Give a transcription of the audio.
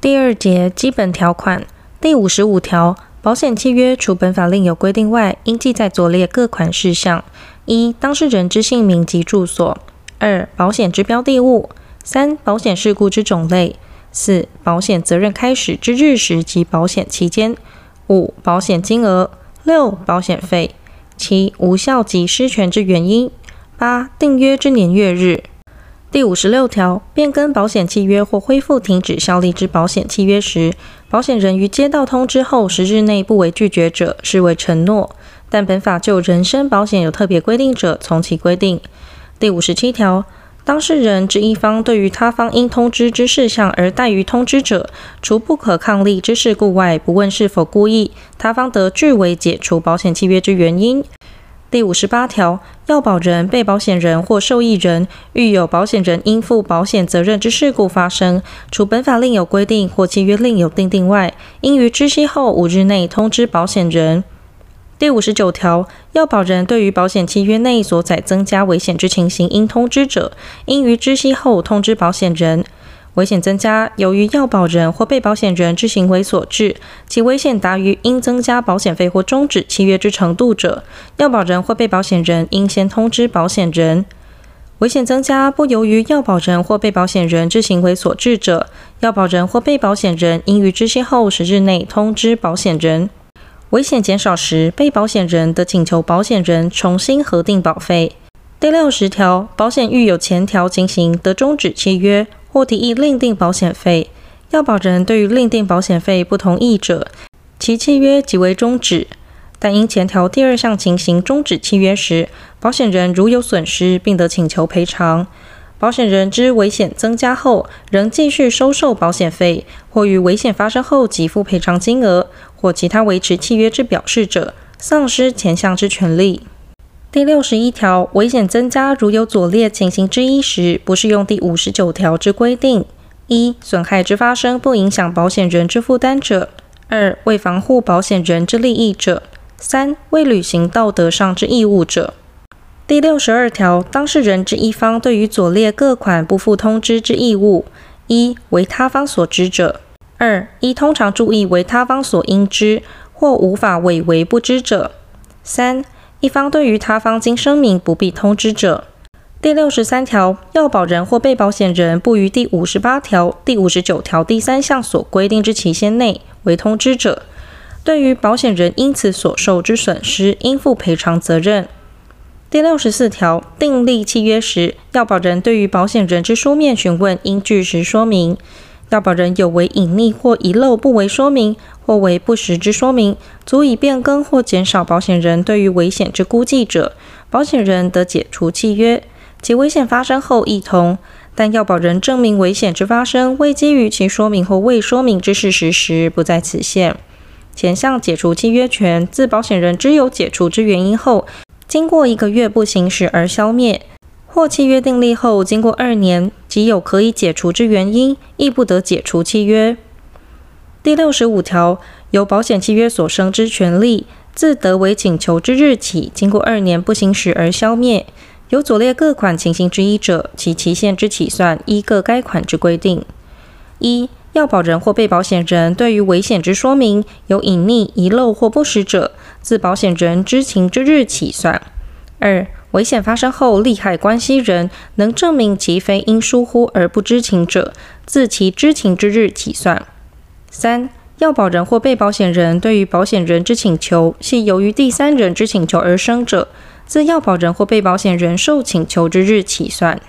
第二节基本条款。第五十五条，保险契约除本法另有规定外，应记载左列各款事项：一、当事人之姓名及住所；二、保险之标的物；三、保险事故之种类；四、保险责任开始之日时及保险期间；五、保险金额；六、保险费；七、无效及失权之原因；八、订约之年月日。第五十六条，变更保险契约或恢复停止效力之保险契约时，保险人于接到通知后十日内不为拒绝者，视为承诺。但本法就人身保险有特别规定者，从其规定。第五十七条，当事人之一方对于他方因通知之事项而怠于通知者，除不可抗力之事故外，不问是否故意，他方得据为解除保险契约之原因。第五十八条，要保人、被保险人或受益人遇有保险人应负保险责任之事故发生，除本法另有规定或契约另有订定外，应于知悉后五日内通知保险人。第五十九条，要保人对于保险契约内所载增加危险之情形应通知者，应于知悉后通知保险人。危险增加，由于要保人或被保险人之行为所致，其危险达于应增加保险费或终止契约之程度者，要保人或被保险人应先通知保险人。危险增加不由于要保人或被保险人之行为所致者，要保人或被保险人应于知悉后十日内通知保险人。危险减少时，被保险人得请求保险人重新核定保费。第六十条，保险遇有前条情形得终止契约。或提议另订保险费，要保人对于另订保险费不同意者，其契约即为终止。但因前条第二项情形终止契约时，保险人如有损失，并得请求赔偿。保险人之危险增加后，仍继续收受保险费，或于危险发生后给付赔偿金额，或其他维持契约之表示者，丧失前项之权利。第六十一条，危险增加如有左列情形之一时，不适用第五十九条之规定：一、损害之发生不影响保险人之负担者；二、为防护保险人之利益者；三、未履行道德上之义务者。第六十二条，当事人之一方对于左列各款不负通知之义务：一、为他方所知者；二、依通常注意为他方所应知或无法伪为不知者；三、一方对于他方经声明不必通知者，第六十三条，要保人或被保险人不于第五十八条、第五十九条第三项所规定之期限内为通知者，对于保险人因此所受之损失应负赔偿责任。第六十四条，订立契约时，要保人对于保险人之书面询问应据实说明。要保人有为隐匿或遗漏不为说明，或为不实之说明，足以变更或减少保险人对于危险之估计者，保险人得解除契约。其危险发生后亦同，但要保人证明危险之发生未基于其说明或未说明之事实时，不在此限。前项解除契约权，自保险人知有解除之原因后，经过一个月不行使而消灭。或契约订立后，经过二年，即有可以解除之原因，亦不得解除契约。第六十五条，由保险契约所生之权利，自得为请求之日起，经过二年不行使而消灭。有左列各款情形之一者，其期限之起算，依各该款之规定。一、要保人或被保险人对于危险之说明有隐匿、遗漏或不实者，自保险人知情之日起算。二、危险发生后，利害关系人能证明其非因疏忽而不知情者，自其知情之日起算。三、要保人或被保险人对于保险人之请求系由于第三人之请求而生者，自要保人或被保险人受请求之日起算。